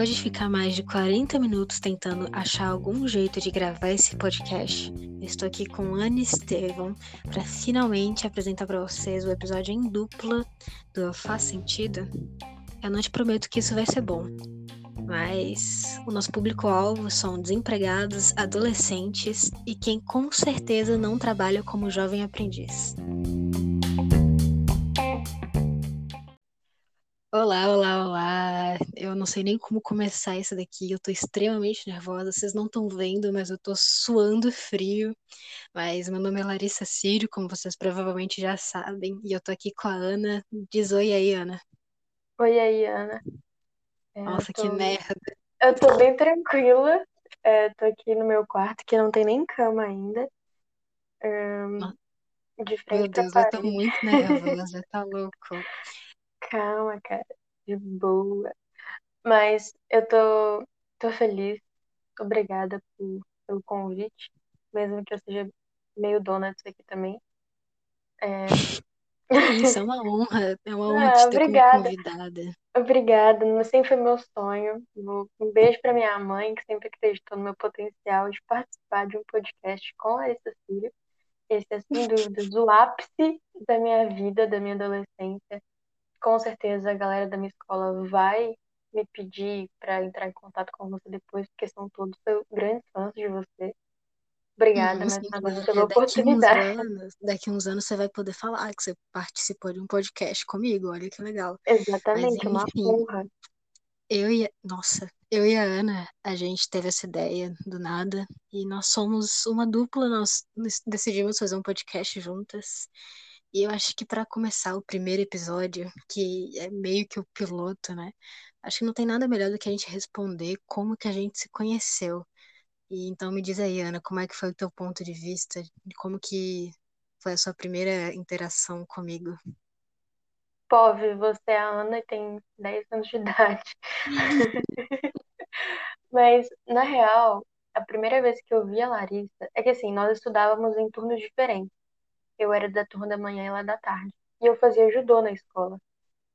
Depois de ficar mais de 40 minutos tentando achar algum jeito de gravar esse podcast, estou aqui com Ana Estevam para finalmente apresentar para vocês o episódio em dupla do Faz Sentido. Eu não te prometo que isso vai ser bom, mas o nosso público-alvo são desempregados, adolescentes e quem com certeza não trabalha como jovem aprendiz. Olá, olá, olá. Eu não sei nem como começar isso daqui. Eu tô extremamente nervosa. Vocês não estão vendo, mas eu tô suando frio. Mas meu nome é Larissa Sírio, como vocês provavelmente já sabem, e eu tô aqui com a Ana. Diz oi aí, Ana. Oi aí, Ana. É, Nossa, tô... que merda. Eu tô bem tranquila. É, tô aqui no meu quarto, que não tem nem cama ainda. Um, de frente Meu Deus, eu tô muito nervosa, tá louco. Calma, cara. De boa. Mas eu tô, tô feliz. Obrigada por, pelo convite. Mesmo que eu seja meio dona disso aqui também. É... Isso, é uma honra. É uma honra Ah, te ter como obrigada. convidada. Obrigada, sempre foi meu sonho. Um beijo para minha mãe, que sempre acreditou no meu potencial de participar de um podcast com a Larissa Filho. Esse é, sem dúvidas, o ápice da minha vida, da minha adolescência. Com certeza, a galera da minha escola vai me pedir para entrar em contato com você depois, porque são todos grandes fãs de você. Obrigada Uhum, mais uma vez pela É, daqui uns oportunidade. anos, daqui uns anos você vai poder falar que você participou de um podcast comigo. Olha que legal. Mas Exatamente, uma enfim, honra. eu e a... Nossa, eu e a Ana, a gente teve essa ideia do nada e nós somos uma dupla, nós decidimos fazer um podcast juntas. E eu acho que para começar o primeiro episódio, que é meio que o piloto, né? Acho que não tem nada melhor do que a gente responder como que a gente se conheceu. E então me diz aí, Ana, como é que foi o teu ponto de vista? Como que foi a sua primeira interação comigo? Pove, você é a Ana e tem 10 anos de idade. Mas, na real, a primeira vez que eu vi a Larissa, é que assim, nós estudávamos em turnos diferentes. Eu era da turma da manhã e ela da tarde. E eu fazia judô na escola.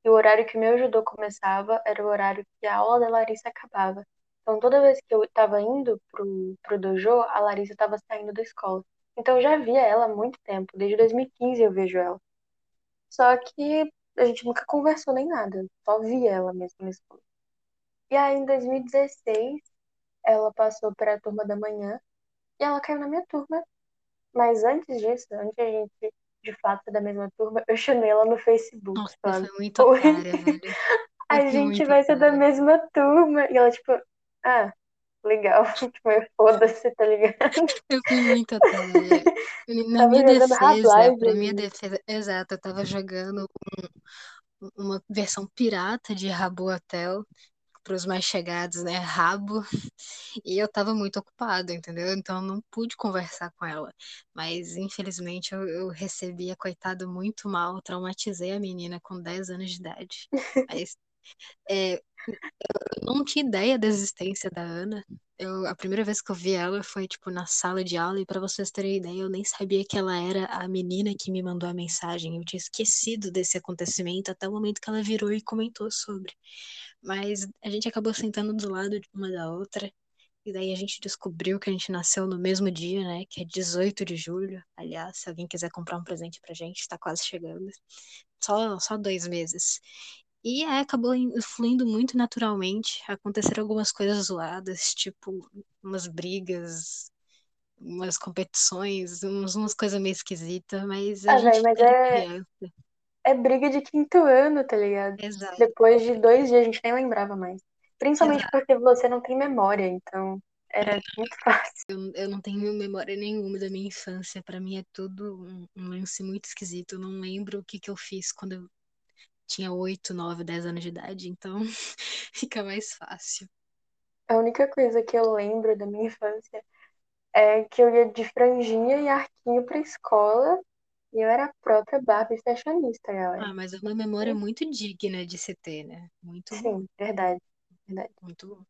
E o horário que meu judô começava era o horário que a aula da Larissa acabava. Então, toda vez que eu estava indo pro, pro dojo, a Larissa estava saindo da escola. Então, eu já via ela há muito tempo. Desde 2015 eu vejo ela. Só que a gente nunca conversou nem nada. Só via ela mesmo na escola. E aí, em 2016, ela passou para a turma da manhã e ela caiu na minha turma. Mas antes disso, antes a gente de fato da mesma turma, eu chamei ela no Facebook, Nossa, foi muito Oi, otária, velho. A foi gente vai ser da mesma turma. E ela, tipo, ah, legal. Tipo, eu, foda-se, tá ligado? Eu fui muito otária. Na Tava minha defesa, Half-Life pra minha ali. defesa, exato, eu tava jogando um- uma versão pirata de Rabo Hotel para os mais chegados, né? Rabo. E eu tava muito ocupada, entendeu? Então eu não pude conversar com ela. Mas infelizmente eu, eu recebi a coitada muito mal, traumatizei a menina com 10 anos de idade. Mas é, eu não tinha ideia da existência da Ana. Eu, a primeira vez que eu vi ela foi, tipo, na sala de aula, e para vocês terem ideia, eu nem sabia que ela era a menina que me mandou a mensagem. Eu tinha esquecido desse acontecimento até o momento que ela virou e comentou sobre. Mas a gente acabou sentando do lado de uma da outra, e daí a gente descobriu que a gente nasceu no mesmo dia, né? Que é 18 de julho. Aliás, se alguém quiser comprar um presente pra gente, tá quase chegando. Só, só dois meses. E aí acabou in- fluindo muito naturalmente. Aconteceram algumas coisas zoadas, tipo umas brigas, umas competições, uns- umas coisas meio esquisitas, mas a Ah, gente mas é, criança. é briga de quinto ano, tá ligado? Exato, Depois de dois dias a gente nem lembrava mais. Principalmente exato. porque você não tem memória, então era muito fácil. Eu, eu não tenho memória nenhuma da minha infância. Pra mim é tudo um, um lance muito esquisito. Eu não lembro o que que eu fiz quando eu tinha 8, 9, 10 anos de idade, então fica mais fácil. A única coisa que eu lembro da minha infância é que eu ia de franjinha e arquinho pra escola e eu era a própria Barbie fashionista, galera. Ah, mas é uma memória muito digna de se ter, né? Muito bom, Sim, verdade, verdade. muito bom.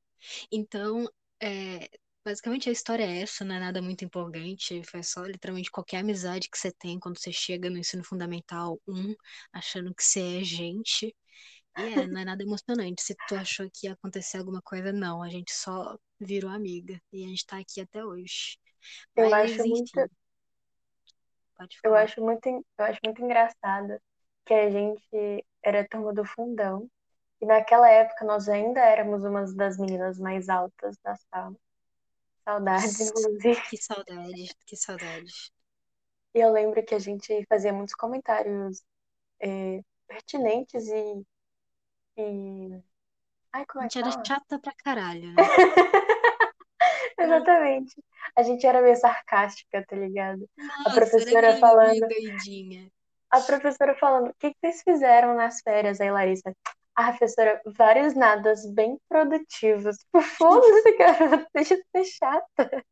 Então, é, basicamente a história é essa, não é nada muito empolgante, foi só literalmente qualquer amizade que você tem quando você chega no ensino fundamental 1, achando que você é gente. E é, não é nada emocionante. Se tu achou que ia acontecer alguma coisa, não. A gente só virou amiga. E a gente tá aqui até hoje. Eu Mas, acho muito, enfim, pode eu falar. acho muito, eu acho muito engraçado que a gente era turma do fundão. E naquela época nós ainda éramos uma das meninas mais altas da sala. Saudades, inclusive. que saudade, que saudade. E eu lembro que a gente fazia muitos comentários é, pertinentes e, e... Ai, A como é que gente era fala? chata pra caralho, né? Exatamente. A gente era meio sarcástica, tá ligado? A Nossa, era professora meio falando, doidinha. a professora falando, o que que vocês fizeram nas férias aí, Larissa? Ah, professora, vários nadas bem produtivos. Foda-se, cara, deixa de ser chata.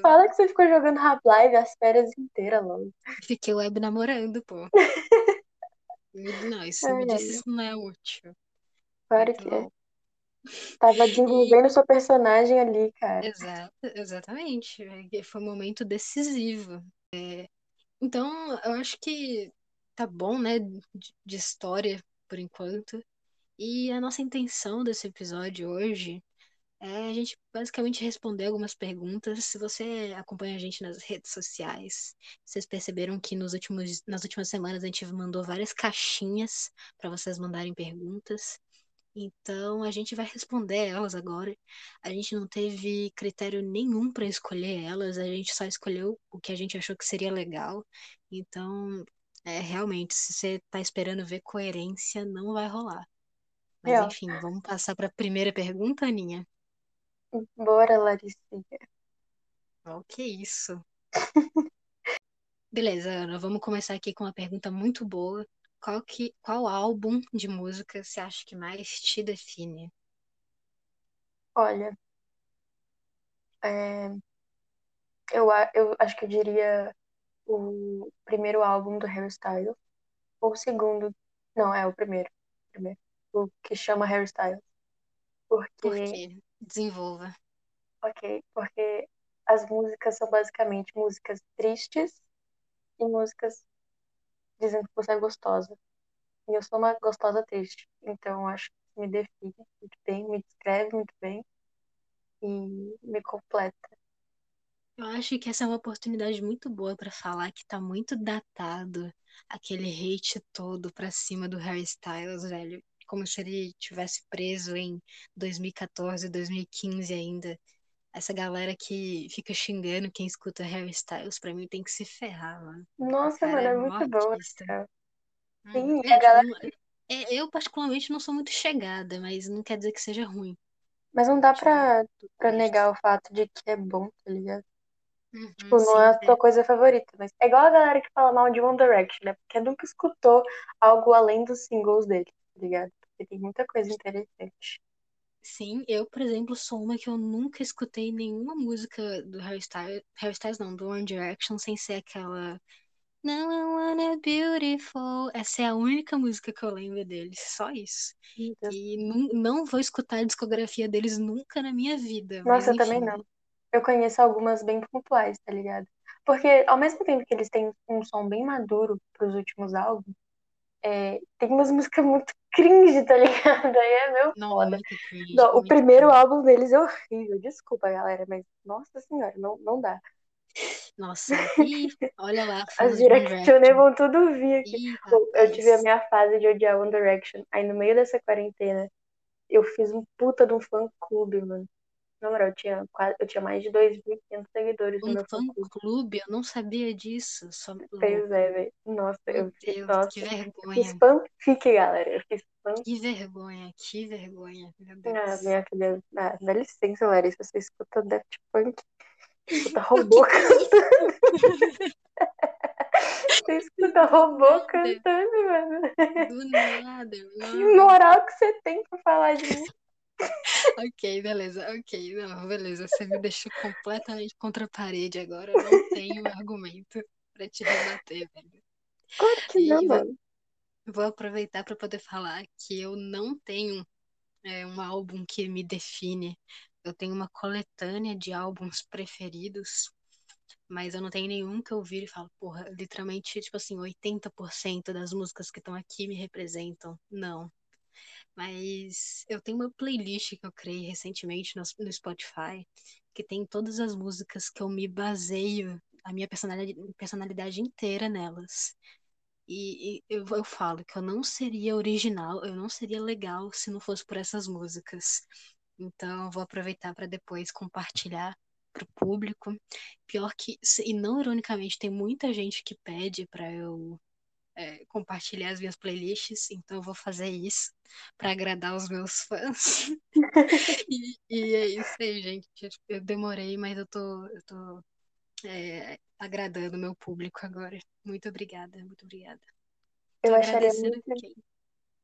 Fala que você ficou jogando Half-Life as férias inteiras, logo. Fiquei web namorando, pô. Não, isso Ai, me disse ai, isso não é útil. claro Muito que é. Tava E, desenvolvendo sua personagem ali, cara. exato, exatamente. é, Foi um momento decisivo. Então, eu acho que tá bom, né, de, de história por enquanto. E a nossa intenção desse episódio hoje é a gente basicamente responder algumas perguntas. Se você acompanha a gente nas redes sociais, vocês perceberam que nos últimos, nas últimas semanas a gente mandou várias caixinhas para vocês mandarem perguntas. Então a gente vai responder elas agora. A gente não teve critério nenhum para escolher elas, a gente só escolheu o que a gente achou que seria legal. Então, é realmente, se você tá esperando ver coerência, não vai rolar. Mas Real. enfim, vamos passar para a primeira pergunta, Aninha. Bora, Larissa. O que isso? Beleza, Ana, vamos começar aqui com uma pergunta muito boa. Qual que, qual álbum de música você acha que mais te define? Olha, é, eu, eu acho que eu diria o primeiro álbum do Harry Styles, ou o segundo. Não, é o primeiro. primeiro o que chama Harry Styles. Por Porque, quê? Desenvolva. ok, porque as músicas são basicamente músicas tristes e músicas dizendo que você é gostosa. E eu sou uma gostosa triste. Então, acho que me define muito bem, me descreve muito bem e me completa. Eu acho que essa é uma oportunidade muito boa para falar que tá muito datado aquele hate todo pra cima do Harry Styles, velho. Como se ele tivesse preso em 2014, 2015 ainda. Essa galera que fica xingando quem escuta Harry Styles, pra mim tem que se ferrar, mano. Nossa, mano, é é muito boa. Uhum. Sim, É, a tipo, galera. não- é- eu particularmente não sou muito chegada, mas não quer dizer que seja ruim. Mas não dá Tive pra, pra negar o fato de que é bom, tá ligado? Uhum, Tipo, não é sim, a tua coisa favorita, mas é igual a galera que fala mal de One Direction, né? Porque nunca escutou algo além dos singles dele, tá ligado? Porque tem muita coisa interessante. Sim, eu, por exemplo, sou uma que eu nunca escutei nenhuma música do Harry Styles, Harry Styles não, do One Direction, sem ser aquela Now I wanna beautiful. Essa é a única música que eu lembro deles, só isso. Deus. E não, não vou escutar a discografia deles nunca na minha vida, mas Nossa, eu também enfim. não. Eu conheço algumas bem pontuais, tá ligado? Porque ao mesmo tempo que eles têm um som bem maduro pros últimos álbuns, é, tem umas músicas muito cringe, tá ligado? Aí é meu Não, foda. muito cringe, Não, o primeiro cringe. álbum deles é horrível. Desculpa, galera, mas nossa senhora, não, não dá. Nossa, e olha lá, As Directioner Direction. vão tudo vir aqui. Ih, Eu tive a minha fase de odiar One Direction. Aí no meio dessa quarentena, eu fiz um puta de um fã-clube, mano. Na moral, eu tinha, quase, eu tinha mais de 2.500 seguidores no Um meu fã-clube. fã-clube, eu não sabia disso, só Pois é, velho. Nossa, Meu eu fiz, Deus, que nossa. Eu fiz vergonha. fanfic, galera. Eu fiz fan... Que vergonha, que vergonha, meu Ah, Deus. minha filha, ah, dá licença, Larissa. Você escuta Daft Punk, escuta robô que que é? Você escuta robô cantando, mano. do nada. Que Não, moral que você tem pra falar de mim? Ok, beleza, ok, não, beleza. Você me deixou completamente contra a parede agora. Eu não tenho argumento pra te rebater, velho. Claro que não, E vou, mano. vou aproveitar pra poder falar que eu não tenho é, um álbum que me define, eu tenho uma coletânea de álbuns preferidos, mas eu não tenho nenhum que eu vire e falo, porra, literalmente, tipo assim, 80% das músicas que estão aqui me representam. Não. Mas eu tenho uma playlist que eu criei recentemente no, no Spotify, que tem todas as músicas que eu me baseio, a minha personalidade, personalidade inteira nelas. E, e eu, eu falo que eu não seria original, eu não seria legal se não fosse por essas músicas. Então, eu vou aproveitar para depois compartilhar para o público. Pior que, e não ironicamente, tem muita gente que pede para eu é, compartilhar as minhas playlists, então eu vou fazer isso para agradar os meus fãs. e, e, é isso aí, gente. Eu demorei, mas eu tô, eu tô é, agradando o meu público agora. Muito obrigada, muito obrigada. Eu tô acharia muito. quem?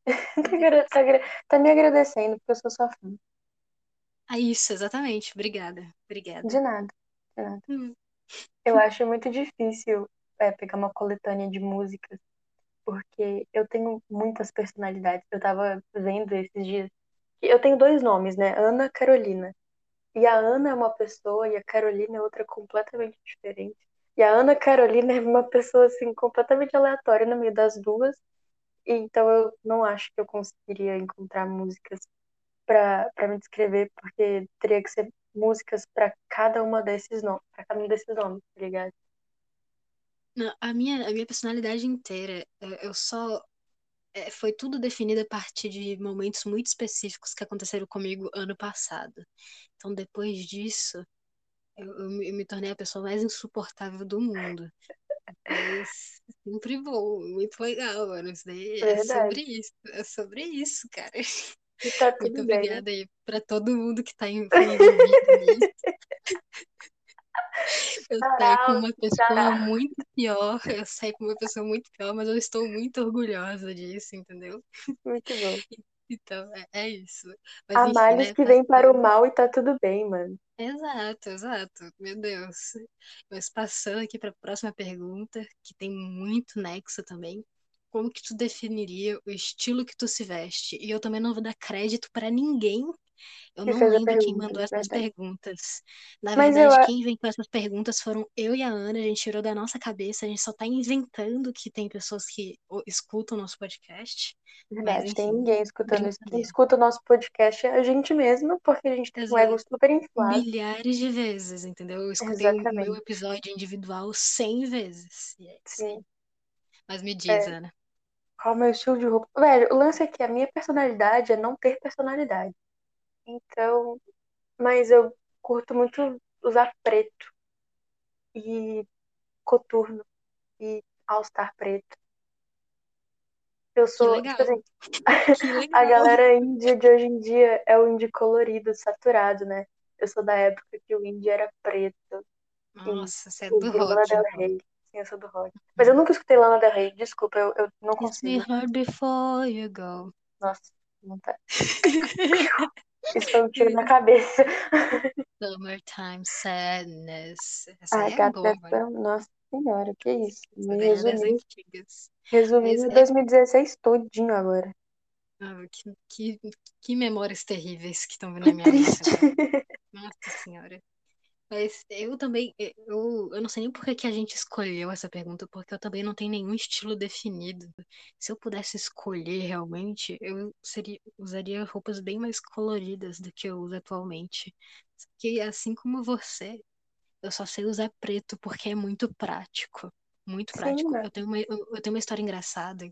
tá, tá, me agradecendo, porque eu sou sua fã. Ah, isso, exatamente. Obrigada, De obrigada. nada, de nada. Hum. Eu acho muito difícil é, pegar uma coletânea de músicas, porque eu tenho muitas personalidades. Eu tava vendo esses dias. Eu tenho dois nomes, né? Ana Carolina. E a Ana é uma pessoa e a Carolina é outra completamente diferente. E a Ana Carolina é uma pessoa assim completamente aleatória no meio das duas. E, então eu não acho que eu conseguiria encontrar músicas para me descrever, porque teria que ser músicas para cada uma desses nomes, para cada um desses nomes, tá ligado? Não, a minha, a minha personalidade inteira, é, eu só. é, Foi tudo definido a partir de momentos muito específicos que aconteceram comigo ano passado. Então, depois disso, eu, eu me tornei a pessoa mais insuportável do mundo. Mas sempre bom, muito legal, mano. Isso daí é sobre isso, é sobre isso, cara. Tá Muito bem. obrigada aí pra todo mundo que tá envolvido nisso. Eu saí com Sarau, uma pessoa sarau. muito pior, eu saí com uma pessoa muito pior, mas eu estou muito orgulhosa disso, entendeu? Muito bom. Então, é, é isso. Mas Há males né? que vêm para o mal e tá tudo bem, mano. Exato, exato. Meu Deus. Mas passando aqui para a próxima pergunta, que tem muito nexo também. Como que tu definiria o estilo que tu se veste? E eu também não vou dar crédito para ninguém. Eu Que não lembro quem pergunta, mandou essas verdade. perguntas. Na Mas eu, verdade, a- quem inventou essas perguntas foram eu e a Ana. A gente tirou da nossa cabeça. A gente só tá inventando que tem pessoas que escutam o nosso podcast. Mas, verdade, tem enfim, ninguém escutando isso. Quem escuta o nosso podcast é a gente mesmo, porque a gente tem um ego Exato. super inflado. milhares de vezes, entendeu? Eu escutei o meu Exatamente. episódio individual 100 vezes. É. Sim. Mas me diz, É, Ana. qual é o meu estilo de roupa? Velho, o lance é que a minha personalidade é não ter personalidade. Então, mas eu curto muito usar preto e coturno e all-star preto. Eu sou, tipo assim, a galera índia de hoje em dia é o indie colorido, saturado, né? Eu sou da época que o indie era preto Nossa, você é do Lana rock, Del. Rey. Sim, eu sou do rock. Mas eu nunca escutei Lana Del Rey, desculpa, eu, eu não me consigo. hard before you go. Nossa, não tá. Isso foi um tiro na cabeça. Summertime Sadness. Essa Ai, é gata, boa. Nossa senhora, que isso? Essa Me Mas meu é 2016 todinho agora. ah, que, que, que memórias terríveis que estão vindo na minha triste. Nossa Senhora. Mas eu também, eu, eu não sei nem por que que a gente escolheu essa pergunta, porque eu também não tenho nenhum estilo definido. Se eu pudesse escolher realmente, eu seria, usaria roupas bem mais coloridas do que eu uso atualmente. Porque assim como você, eu só sei usar preto porque é muito prático. Muito Sim, prático. Eu tenho uma, eu eu tenho uma história engraçada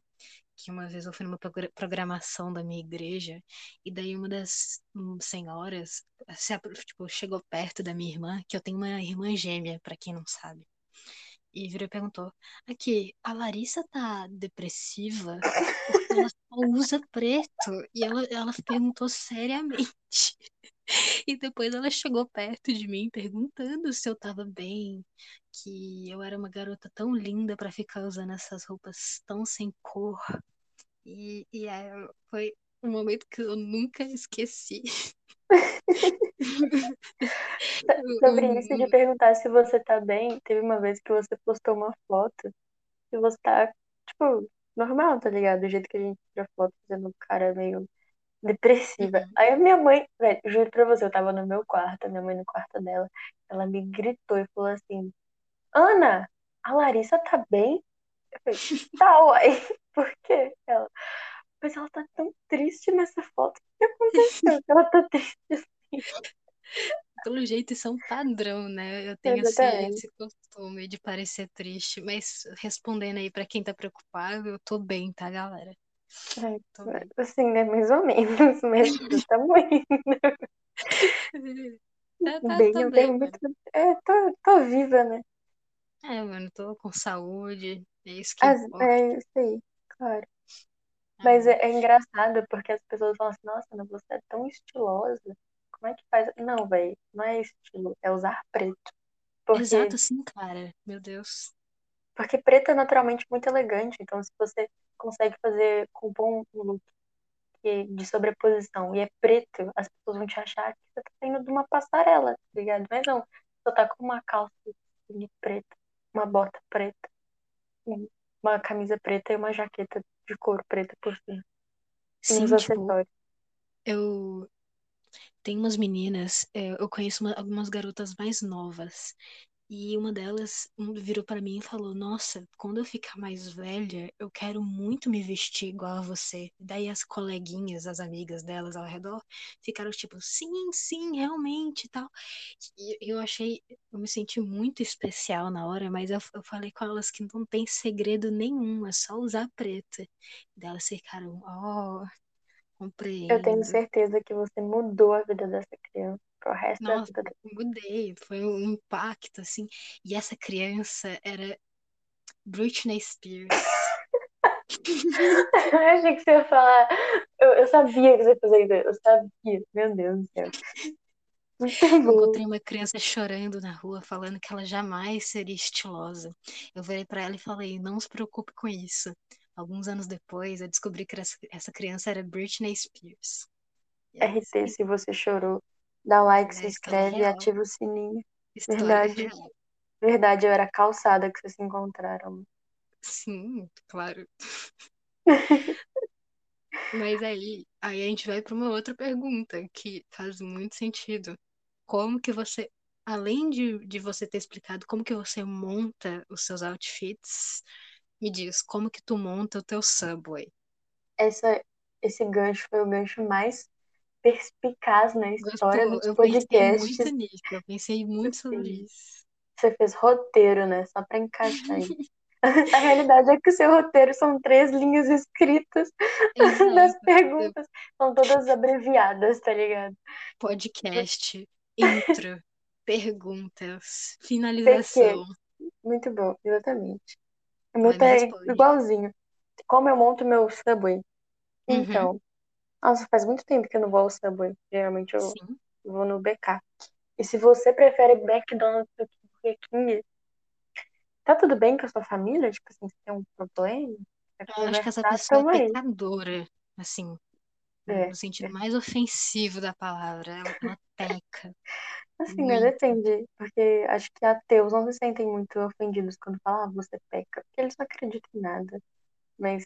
que uma vez eu fui numa progra- programação da minha igreja e daí uma das senhoras se, tipo, chegou perto da minha irmã, que eu tenho uma irmã gêmea, pra quem não sabe, e virou e perguntou: Aqui, a Larissa tá depressiva ela só usa preto? E ela, ela perguntou seriamente. E depois ela chegou perto de mim perguntando se eu tava bem, que eu era uma garota tão linda pra ficar usando essas roupas tão sem cor. E, e foi um momento que eu nunca esqueci. Sobre isso de perguntar se você tá bem, teve uma vez que você postou uma foto e você tá, tipo, normal, tá ligado? Do jeito que a gente tira foto fazendo um cara meio depressiva. Uhum. Aí a minha mãe, velho, juro pra você, eu tava no meu quarto, a minha mãe no quarto dela, ela me gritou e falou assim: Ana, a Larissa tá bem? Eu falei, tá, uai. Por quê? Ela, mas ela tá tão triste nessa foto. O que aconteceu? Ela tá triste assim. Pelo jeito, isso é um padrão, né? Eu tenho esse, Exatamente. esse costume de parecer triste, mas respondendo aí pra quem tá preocupado, eu tô bem, tá, galera? Ai, Tô bem. assim, né? Mais ou menos, mas tamo indo. Tá, tá, Bem, tá eu bem, muito. mano. É, tô, tô viva, né? É, mano, tô com saúde, é isso que As, importa. é isso aí, claro. Ah, Mas é, é engraçado porque as pessoas falam assim, nossa, você é tão estilosa. Como é que faz? Não, velho, não é estilo, é usar preto. Porque, Exato, sim, cara. Meu Deus. porque preto é naturalmente muito elegante. Então, se você consegue fazer com bom um look de sobreposição e é preto, as pessoas vão te achar que você tá saindo de uma passarela, tá ligado? Mas não, você tá com uma calça de preta, uma bota preta, uma camisa preta e uma jaqueta de couro preta por cima. Uns Sim, tipo, acessórios. eu tenho umas meninas, é, eu conheço uma- algumas garotas mais novas. E uma delas virou para mim e falou: Nossa, quando eu ficar mais velha, eu quero muito me vestir igual a você. Daí as coleguinhas, as amigas delas ao redor, ficaram tipo: Sim, sim, realmente e tal. E eu achei, eu me senti muito especial na hora, mas eu, eu falei com elas que não tem segredo nenhum, é só usar preto. Daí elas ficaram: Oh, Eu tenho certeza que você mudou a vida dessa criança pro resto da Nossa, vida dela. mudei, foi um impacto assim. E essa criança era Britney Spears. Eu achei que você ia falar. Eu, eu sabia que você ia fazer isso. Eu sabia. Meu Deus do céu. Encontrei uma criança chorando na rua, falando que ela jamais seria estilosa. Eu virei para ela e falei: não se preocupe com isso. Alguns anos depois, eu descobri que essa, criança era Britney Spears. RT, se você chorou, dá like, É se a história inscreve e ativa o sininho. História Verdade. real. Verdade, eu era calçada que vocês se encontraram. Sim, claro. Mas aí, aí a gente vai para uma outra pergunta que faz muito sentido. Como que você, além de, de você ter explicado como que você monta os seus outfits, me diz, como que tu monta o teu Subway? Essa, esse gancho foi o gancho mais perspicaz na história Gostou? dos Eu pensei muito podcasts. nisso, eu pensei muito sobre isso. você fez roteiro, né? Só pra encaixar aí. A realidade é que o seu roteiro são três linhas escritas das Exato. perguntas. São todas abreviadas, tá ligado? Podcast, intro, perguntas, finalização. Muito bom, exatamente. O meu tá igualzinho. Como eu monto meu Subway? Uhum, Então, nossa, faz muito tempo que eu não vou ao Subway. Geralmente eu sim. vou no BK. E se você prefere McDonald's do que Burger King, tá tudo bem com a sua família? Tipo assim, se tem um problema, Eu acho que essa pessoa é pecadora, assim, É, no sentido mais ofensivo da palavra. Ela, ela peca assim, né? muito. Depende. Porque acho que ateus não se sentem muito ofendidos quando falam, ah, você peca. Porque eles não acreditam em nada. Mas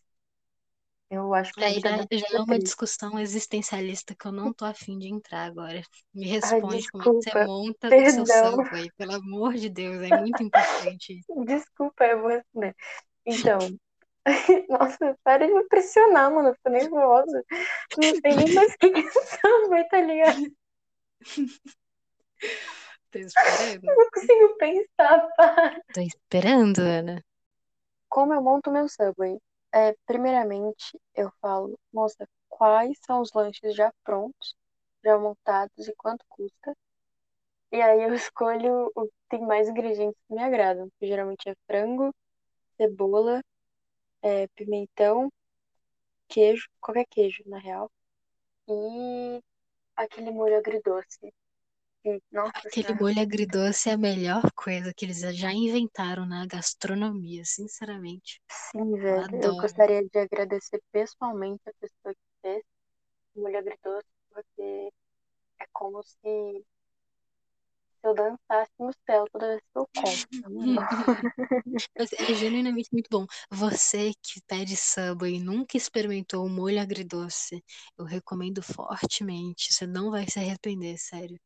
eu acho que a Aí vida já, é uma triste. discussão existencialista que eu não tô afim de entrar agora. Me Ai, responde como é você monta o seu Perdão. Subway, pelo amor de Deus, é muito importante. Desculpa, eu vou responder. Então, nossa, para de me pressionar, mano. Eu fico nervosa. Não sei nem mais que samba, tá ligado? Tô esperando. Não consigo pensar, pá. Tô esperando, Ana. Como eu monto meu Subway? É, primeiramente, eu falo, moça, quais são os lanches já prontos, já montados e quanto custa? E aí eu escolho o que tem mais ingredientes que me agradam, que geralmente é frango, cebola, é, pimentão, queijo, qualquer queijo, na real, e aquele molho agridoce. Nossa Aquele senhora, molho agridoce é a melhor coisa que eles já inventaram na gastronomia, sinceramente. sim, Eu velho, eu adoro. gostaria de agradecer pessoalmente a pessoa que fez o molho agridoce, porque é como se eu dançasse no céu toda vez que eu como. é genuinamente muito bom. Você que pede Subway e nunca experimentou o molho agridoce, eu recomendo fortemente. Você não vai se arrepender, sério.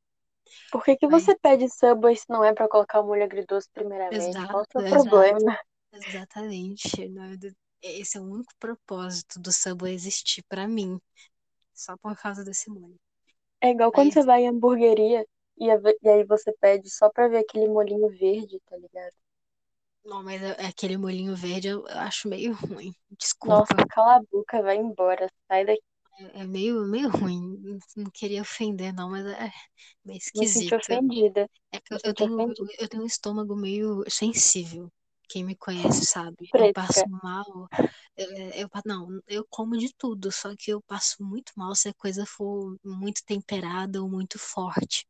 Por que, que você pede Subway se não é pra colocar o molho agridoce primeiramente? Qual o exato, seu exato, problema? exatamente. Esse é o único propósito do Subway existir pra mim. Só por causa desse molho. É igual quando Mas, você vai em hamburgueria e, e aí você pede só pra ver aquele molhinho verde, tá ligado? não, mas é- aquele molhinho verde eu acho meio ruim. Nossa, Desculpa. cala a boca, vai embora, sai daqui. É é meio, meio ruim. Não queria ofender, não, mas é meio Me senti esquisito. ofendida. É que eu, eu tenho, ofendida. eu tenho um estômago meio sensível. Quem me conhece sabe. Eu passo mal. é, Eu, pa- não, eu como de tudo, só que eu passo muito mal se a coisa for muito temperada ou muito forte.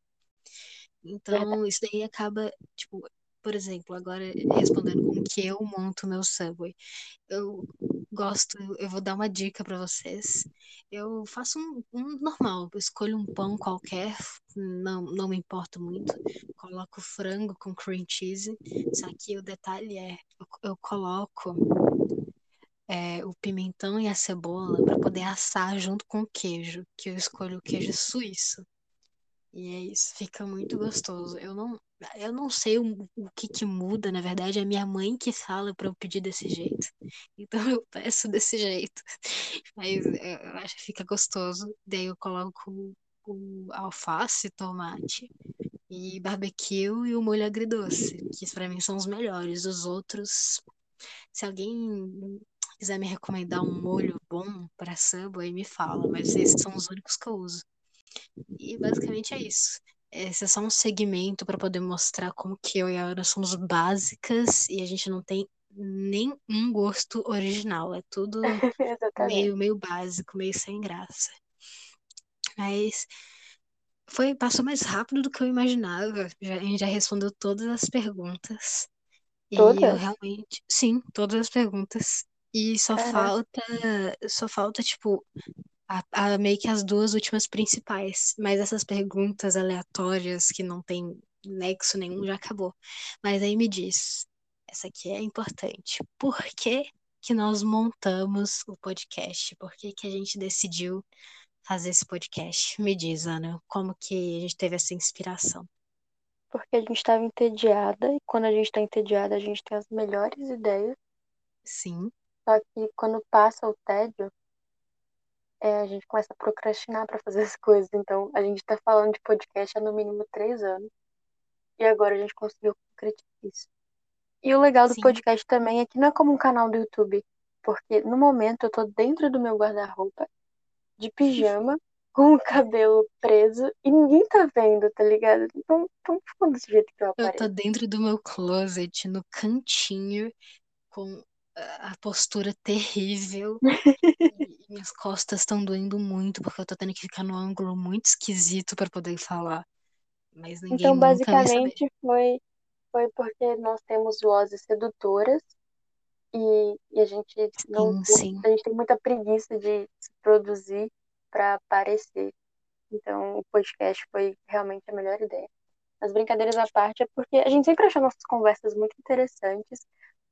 Verdade. Então, isso daí acaba, tipo, por exemplo, agora respondendo como que eu monto meu Subway. Eu gosto, eu vou dar uma dica para vocês. Eu faço um, um normal, escolho um pão qualquer, não, não me importo muito. Coloco frango com cream cheese, só que o detalhe é, eu, eu coloco é, o pimentão e a cebola para poder assar junto com o queijo, que eu escolho o queijo suíço. E é isso, fica muito gostoso. Eu não, eu não sei o, o que que muda, na verdade, é minha mãe que fala para eu pedir desse jeito. Então eu peço desse jeito. Mas eu acho que fica gostoso. Daí eu coloco o alface, tomate e barbecue e o molho agridoce, que para mim são os melhores. Os outros, se alguém quiser me recomendar um molho bom para Subway, me fala, mas esses são os únicos que eu uso. E basicamente é isso. Esse é só um segmento para poder mostrar como que eu e a Ana somos básicas e a gente não tem nem um gosto original. É tudo meio, meio básico, meio sem graça. Mas foi, passou mais rápido do que eu imaginava. Já, a gente já respondeu todas as perguntas. E eu Todas? realmente, sim, todas as perguntas. E só Caraca. falta, só falta, tipo, a, a- meio que as duas últimas principais. Mas essas perguntas aleatórias que não tem nexo nenhum já acabou. Mas aí me diz, essa aqui é importante. Por que que nós montamos o podcast? Por que que a gente decidiu fazer esse podcast? Me diz, Ana, como que a gente teve essa inspiração? Porque a gente estava entediada e quando a gente tá entediada a gente tem as melhores ideias. Sim, Só que quando passa o tédio, é, a gente começa a procrastinar para fazer as coisas. Então a gente tá falando de podcast há no mínimo três anos e agora a gente conseguiu concretizar isso. E o legal do sim. podcast também é que não é como um canal do YouTube, porque no momento eu tô dentro do meu guarda-roupa, de pijama, com o cabelo preso e ninguém tá vendo, tá ligado? Então, então ficou desse jeito que eu Eu tô apareço. dentro do meu closet, no cantinho, com a postura terrível. E minhas costas estão doendo muito, porque eu tô tendo que ficar num ângulo muito esquisito para poder falar. Mas ninguém Então, basicamente, foi, foi porque nós temos vozes sedutoras e, e a gente não Sim, curte, sim. a gente tem muita preguiça de se produzir para aparecer. Então, o podcast foi realmente a melhor ideia. As brincadeiras à parte é porque a gente sempre achou nossas conversas muito interessantes,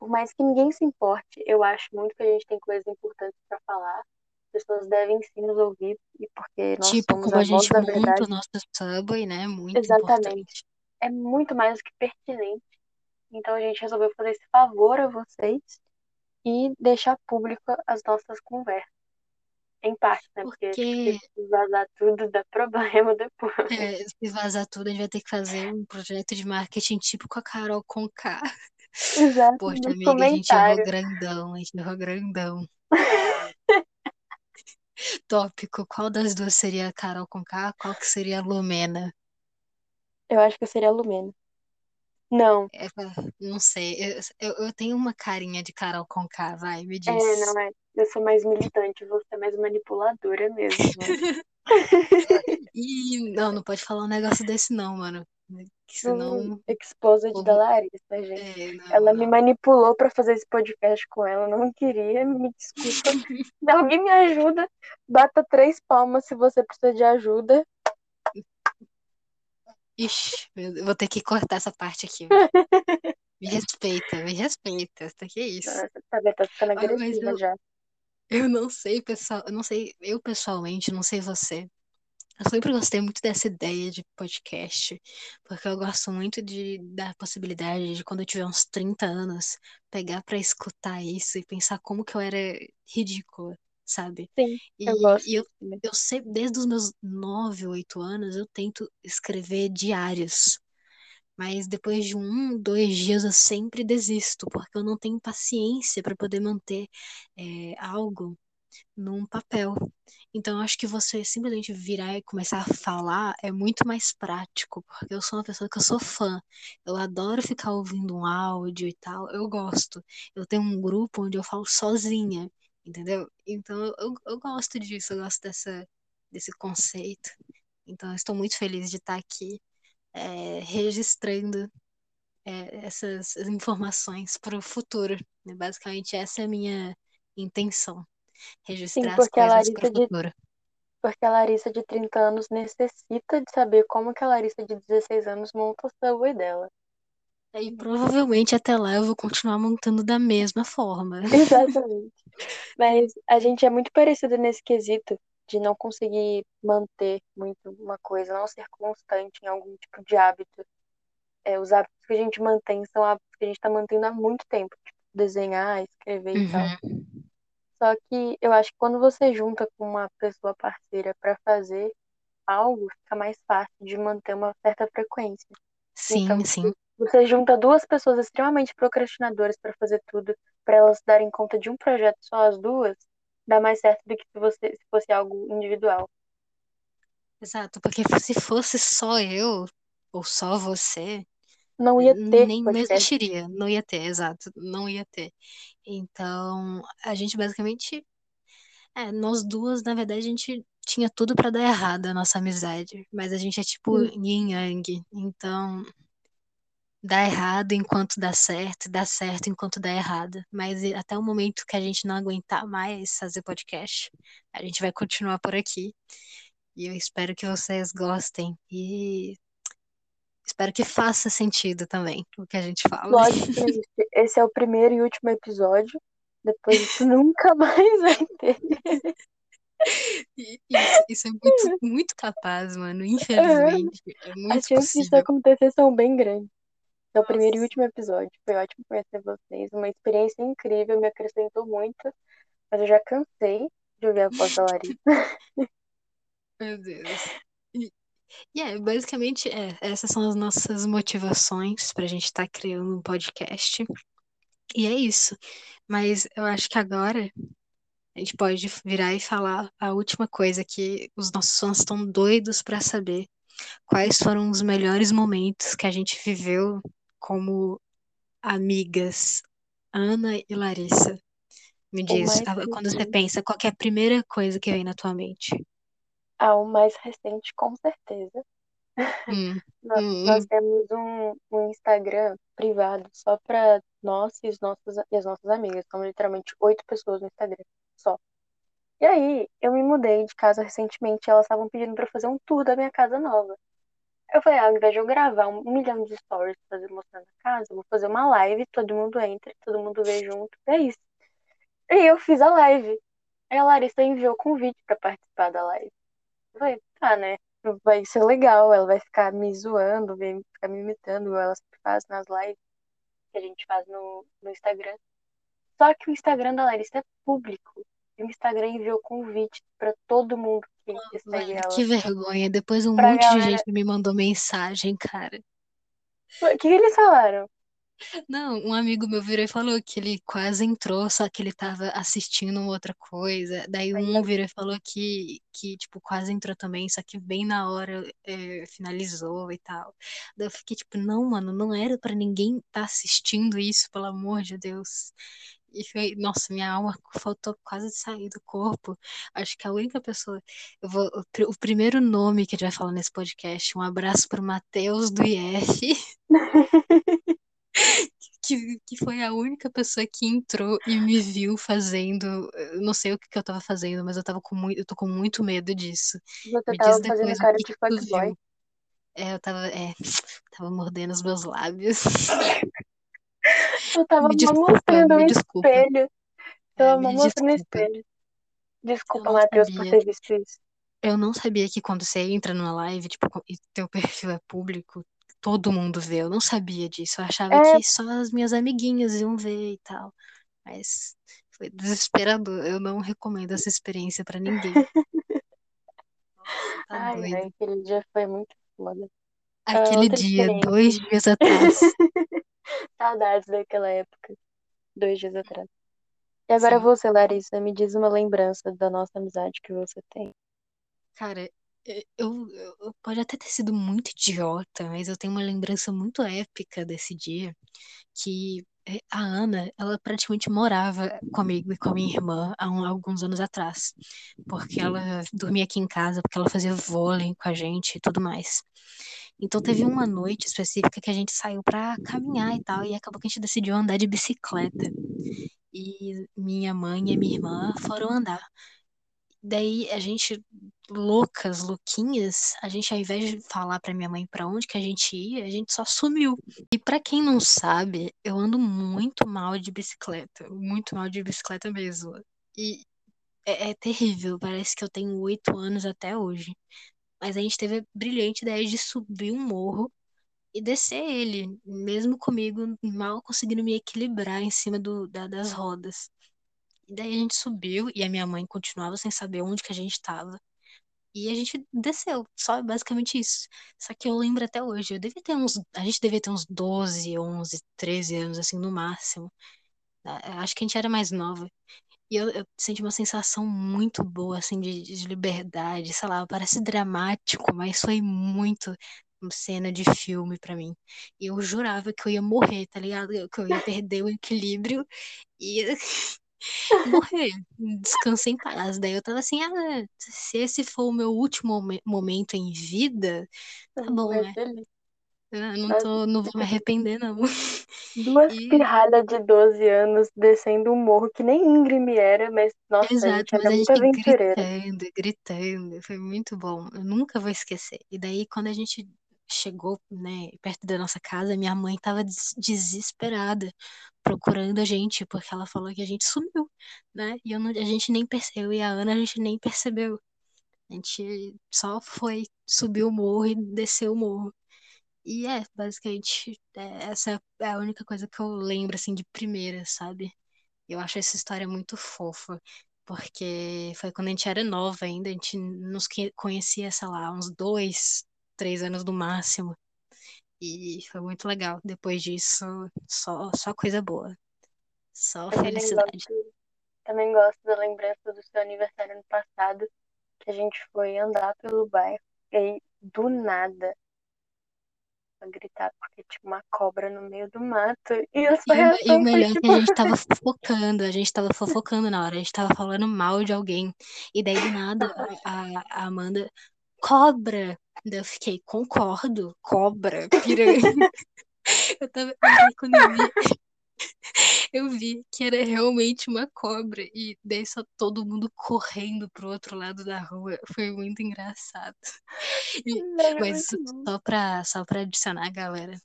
por mais que ninguém se importe, eu acho muito que a gente tem coisas importantes para falar. As pessoas devem sim nos ouvir, e porque nós Tipo, somos como a gente monta o verdade. nosso Subway, né? Muito Exatamente. importante. É muito mais do que pertinente. Então a gente resolveu fazer esse favor a vocês e deixar público as nossas conversas. Em parte, né? Porque Porque se vazar tudo dá problema depois. é, se vazar tudo, a gente vai ter que fazer um projeto de marketing tipo com a Carol Conká. Exato, Poxa, amiga, a gente errou grandão, a gente errou grandão. Tópico, qual das duas seria a Carol Conká? Qual que seria a Lumena? Eu acho que eu seria a Lumena. Não, É, não sei, eu, eu, eu tenho uma carinha de Carol Conká, vai, me é, diz. não é. Eu sou mais militante, você é mais manipuladora mesmo, né? Ih, não, não pode falar um negócio desse não, mano. Que Hum, senão Exposed da povo... Larissa, gente. É, não, Ela me não. manipulou pra fazer esse podcast com ela. Não queria, me desculpa. Alguém me ajuda, bata três palmas se você precisa de ajuda. Ixi, eu vou ter que cortar essa parte aqui. Me respeita, me respeita. Isso aqui é isso. Nossa, tá, tá ficando Ah, agressiva eu, já. eu não sei, pessoal. Eu não sei, eu pessoalmente, não sei você. Eu sempre gostei muito dessa ideia de podcast, porque eu gosto muito de, da possibilidade de, quando eu tiver uns 30 anos, pegar pra escutar isso e pensar como que eu era ridícula, sabe? Sim, eu gosto E, e eu, eu sempre, desde os meus 9, 8 anos, eu tento escrever diários. Mas depois de um, dois dias eu sempre desisto, porque eu não tenho paciência para poder manter é, algo num papel. Então, acho que você simplesmente virar e começar a falar é muito mais prático, porque eu sou uma pessoa que eu sou fã. Eu adoro ficar ouvindo um áudio e tal, eu gosto. Eu tenho um grupo onde eu falo sozinha, entendeu? Então, eu, eu gosto disso, eu gosto dessa, desse conceito. Então, eu estou muito feliz de estar aqui, é, registrando é, essas informações para o futuro. né? Basicamente, essa é a minha intenção registrar as porque a coisas o Larissa de, futuro. porque a Larissa de 30 anos necessita de saber como que a Larissa de 16 anos monta o subway dela. E provavelmente até lá eu vou continuar montando da mesma forma. Exatamente. Mas a gente é muito parecido nesse quesito de não conseguir manter muito uma coisa, não ser constante em algum tipo de hábito. É, os hábitos que a gente mantém são hábitos que a gente está mantendo há muito tempo, tipo desenhar, escrever e tal. Só que eu acho que quando você junta com uma pessoa parceira para fazer algo, fica mais fácil de manter uma certa frequência. Então, Sim, sim. se você junta duas pessoas extremamente procrastinadoras para fazer tudo, para elas darem conta de um projeto só as duas, dá mais certo do que se você se fosse algo individual. Exato, porque se fosse só eu ou só você, Não ia ter nem não podcast. existiria, não ia ter, exato, não ia ter. Então, a gente basicamente, é, nós duas, na verdade, a gente tinha tudo pra dar errado a nossa amizade, mas a gente é tipo Sim. yin yang, então dá errado enquanto dá certo, dá certo enquanto dá errado. Mas até o momento que a gente não aguentar mais fazer podcast, a gente vai continuar por aqui. E eu espero que vocês gostem e espero que faça sentido também o que a gente fala. Twist. Esse é o primeiro e último episódio. Depois disso nunca mais vai ter. Isso, isso é muito, muito capaz, mano. Infelizmente, é As muito chances disso acontecer são bem grandes. É o primeiro e Nossa, último episódio. Foi ótimo conhecer vocês. Uma experiência incrível, me acrescentou muito. Mas eu já cansei de ouvir a voz da Larissa. meu Deus. E, e é, basicamente, é, essas são as nossas motivações pra gente estar criando um podcast. E é isso. Mas eu acho que agora a gente pode virar e falar a última coisa que os nossos fãs estão doidos pra saber. Quais foram os melhores momentos que a gente viveu como amigas, Ana e Larissa? Me diz, a- quando você pensa, qual que é a primeira coisa que vem na tua mente? Ah, o mais recente, com certeza. Hum, No- hum, Nós hum. temos um, um Instagram privado só para nós e, os nossos, e as nossas amigas. São literalmente oito pessoas no Instagram só. E aí, eu me mudei de casa recentemente e elas estavam pedindo para fazer um tour da minha casa nova. Eu falei, ah, ao invés de eu gravar um milhão de stories fazer, mostrando a casa, eu vou fazer uma live, todo mundo entra, todo mundo vê junto. É isso. E eu fiz a live. Aí a Larissa enviou convite para participar da live. Falei, tá, né? Vai ser legal, ela vai ficar me zoando, vai ficar me imitando, igual ela sempre faz nas lives que a gente faz no, no Instagram. Só que o Instagram da Larissa é público. E o Instagram enviou convite para todo mundo que, que segue ela. que vergonha. Depois um Pra monte de galera. gente me mandou mensagem, cara. O que, que eles falaram? Não, um amigo meu virou e falou que ele quase entrou, só que ele tava assistindo uma outra coisa. Daí Aí um virou e falou que, que tipo, quase entrou também, só que bem na hora é, finalizou e tal. Daí eu fiquei tipo, não, mano, não era pra ninguém estar assistindo isso, pelo amor de Deus. E foi, nossa, minha alma faltou quase de sair do corpo. Acho que a única pessoa. Eu vou, o primeiro nome que a gente vai falar nesse podcast, um abraço pro Matheus do IF. que, que foi a única pessoa que entrou e me viu fazendo. Eu não sei o que, que eu tava fazendo, mas eu tava com muito, eu tô com muito medo disso. Você Me tava fazendo cara de fuckboy. É, eu tava, é, tava mordendo os meus lábios. Eu tava Me desculpa, mostrando me um desculpa. espelho. É, Tava me mostrando um espelho. Eu Desculpa, Matheus, por ter visto isso. Eu não sabia que quando você entra numa live, tipo, e teu perfil é público, todo mundo vê. Eu não sabia disso. Eu achava É, que só as minhas amiguinhas iam ver e tal. Mas foi desesperador. Eu não recomendo essa experiência pra ninguém. Nossa, tá ai, ai, aquele dia foi muito foda. Ah, Aquele outra dia, dois dias atrás. Saudades daquela época, dois dias atrás. E agora Sim. você, Larissa, me diz uma lembrança da nossa amizade que você tem. Cara, eu, eu, eu- pode até ter sido muito idiota, mas eu tenho uma lembrança muito épica desse dia, que eh, a Ana, ela praticamente morava comigo e com a minha irmã há um- alguns anos atrás, porque ela dormia aqui em casa, porque ela fazia vôlei com a gente e tudo mais. Então teve uma noite específica que a gente saiu pra caminhar e tal, e acabou que a gente decidiu andar de bicicleta. E minha mãe e minha irmã foram andar. Daí a gente, loucas, louquinhas, a gente ao invés de falar pra minha mãe pra onde que a gente ia, a gente só sumiu. E pra quem não sabe, eu ando muito mal de bicicleta, muito mal de bicicleta mesmo. E é, é terrível, parece que eu tenho oito anos até hoje. Mas a gente teve a brilhante ideia de subir um morro e descer ele, mesmo comigo mal conseguindo me equilibrar em cima do, da- das rodas. E daí a gente subiu e a minha mãe continuava sem saber onde que a gente estava. E a gente desceu, só basicamente isso. Só que eu lembro até hoje, eu devia ter uns, a gente devia ter uns 12, 11, 13 anos assim no máximo. Acho que a gente era mais nova. E eu, eu senti uma sensação muito boa assim de, de liberdade, sei lá, parece dramático, mas foi muito cena de filme pra mim. E eu jurava que eu ia morrer, tá ligado? Que eu ia perder o equilíbrio e morrer, descansa em paz. Daí eu tava assim, ah, se esse for o meu último momen- momento em vida, tá bom, né? feliz. Eu não tô, não vou me arrepender, não. duas E, pirralhas de 12 anos descendo um morro que nem íngreme era, mas nossa, a exato, gente mas era a muito gente gritando, gritando, foi muito bom. Eu nunca vou esquecer. E daí, quando a gente chegou, né, perto da nossa casa, minha mãe tava des- desesperada, procurando a gente, porque ela falou que a gente sumiu, né? E não- a gente nem percebeu, eu e a Ana, a gente nem percebeu. A gente só foi, subiu o morro e desceu o morro. E é, basicamente, é, essa é a única coisa que eu lembro, assim, de primeira, sabe? Eu acho essa história muito fofa, porque foi quando a gente era nova ainda, a gente nos conhecia, sei lá, uns dois, três anos no máximo. E foi muito legal. Depois disso, só, só coisa boa. Só também felicidade. gosto, também gosto da lembrança do seu aniversário ano passado, que a gente foi andar pelo bairro e aí, do nada, a gritar porque tinha uma cobra no meio do mato e a sua E e o foi melhor é que tipo, a gente tava fofocando, a gente tava fofocando na hora, a gente tava falando mal de alguém. E daí, do nada, a a Amanda, cobra! Eu fiquei, concordo, cobra, piranha. Eu tava, daí quando eu vi, eu vi que era realmente uma cobra. E daí só todo mundo correndo pro outro lado da rua. Foi muito engraçado. E- mas muito só pra, só pra adicionar, galera.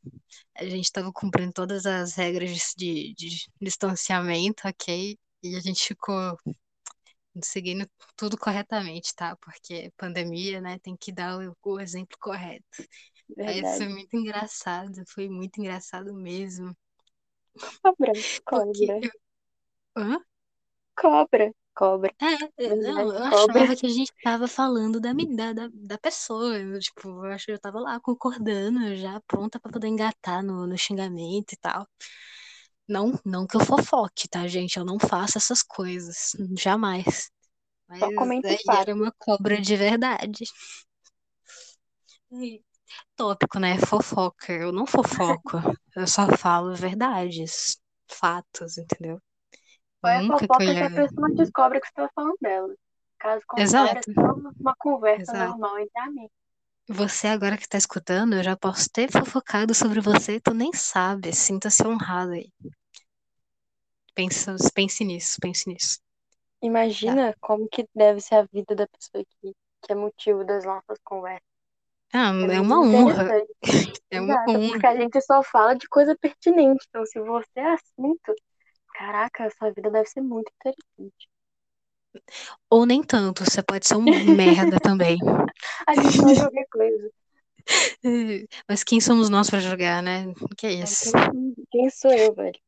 A gente tava cumprindo todas as regras de, de, de distanciamento, ok? E a gente ficou seguindo tudo corretamente, tá? Porque pandemia, né? Tem que dar o, o exemplo correto. Mas foi Verdade. muito engraçado, foi muito engraçado mesmo. Cobra, cobra. Hã? cobra, cobra. É, é, não, Verdade, eu cobra. achava que a gente tava falando da, da, da, pessoa. eu, tipo, eu acho que eu tava lá concordando, já pronta pra poder engatar no, no xingamento e tal. Não, não que eu fofoque, tá, gente? Eu não faço essas coisas, jamais. Só Mas comenta o aí era uma cobra de verdade. Tópico, né? Fofoca. Eu não fofoco. Eu só falo verdades, fatos, entendeu? É a Nunca que eu fofoca ia. a pessoa descobre que você tá falando dela? Caso contrário, é Exato, só uma conversa exato. normal entre amigos. Você agora que tá escutando, eu já posso ter fofocado sobre você, tu nem sabe. Sinta-se honrado aí. Pensa, pense nisso, pense nisso. Tá. Imagina como que deve ser a vida da pessoa que, que é motivo das nossas conversas. Ah, É é uma honra. É uma Exato, honra. porque a gente só fala de coisa pertinente. Então, se você é assunto, caraca, a sua vida deve ser muito interessante. Ou nem tanto, você pode ser um merda também. A gente de qualquer coisa. Mas quem somos nós pra julgar, né? Que é isso? quem, quem sou eu, velho?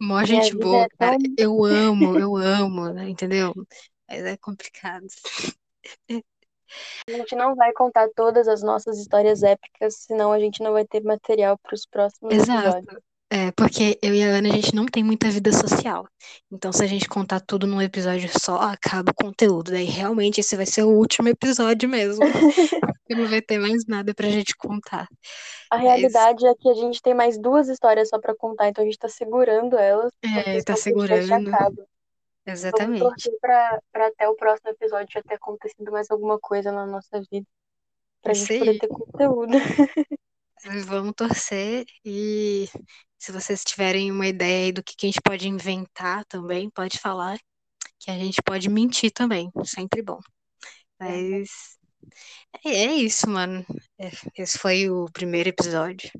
Mó gente boa, é cara. tão. Eu amo, eu amo, né? entendeu? Mas é complicado. A gente não vai contar todas as nossas histórias épicas, senão a gente não vai ter material para os próximos Exato. episódios. É, porque eu e a Ana, a gente não tem muita vida social. Então, se a gente contar tudo num episódio só, acaba o conteúdo. Daí, realmente, esse vai ser o último episódio mesmo. Porque não vai ter mais nada pra gente contar. A Mas, realidade é que a gente tem mais duas histórias só para contar, então a gente tá segurando elas, é, tá segurando. acaba. Vamos Exatamente. torcer pra, pra até o próximo episódio já ter acontecido mais alguma coisa na nossa vida. Pra Isso gente poder ter conteúdo. Vamos torcer e se vocês tiverem uma ideia aí do que que a gente pode inventar também, pode falar que a gente pode mentir também, sempre bom. Mas é, é isso, mano. É, esse foi o primeiro episódio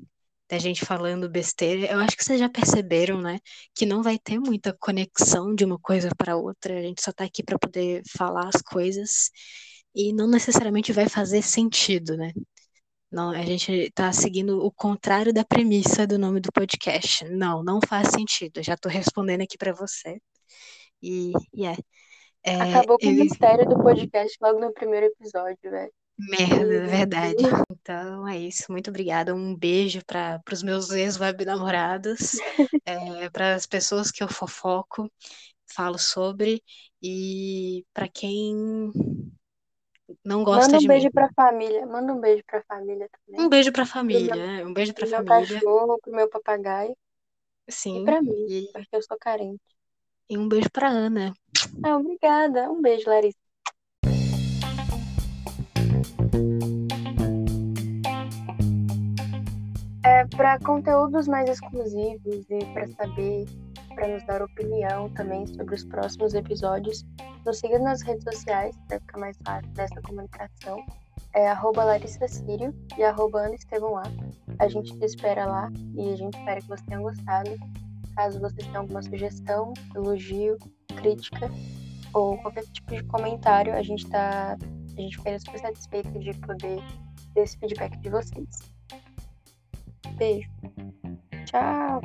da gente falando besteira. Eu acho que vocês já perceberam, né, que não vai ter muita conexão de uma coisa para outra. A gente só tá aqui para poder falar as coisas e não necessariamente vai fazer sentido, né? Não, a gente está seguindo o contrário da premissa do nome do podcast. Não, não faz sentido. Já estou respondendo aqui para você. E, e é, é, Acabou com o eu- mistério do podcast logo no primeiro episódio, velho. merda, é verdade. Então é isso. Muito obrigada. Um beijo para os meus ex-web namorados, é, para as pessoas que eu fofoco, falo sobre e para quem não gosta Manda um de beijo mim. pra família. Manda um beijo pra família também. Um beijo para a Pro família, meu, né? Um beijo para pro a meu família. cachorro, pro meu papagaio. E Sim. pra mim, E, porque eu sou carente. e um beijo para Ana. Ah, obrigada. Um beijo, Larissa. É, para conteúdos mais exclusivos e para saber, para nos dar opinião também sobre os próximos episódios, nos siga nas redes sociais para ficar mais fácil dessa comunicação. É arroba Larissa Sírio e arroba Ana Estevão A. A gente te espera lá e a gente espera que você tenha gostado. Caso vocês tenham alguma sugestão, elogio, crítica ou qualquer tipo de comentário, a gente tá. A gente ficaria super satisfeito de poder ter esse feedback de vocês. Beijo. Tchau.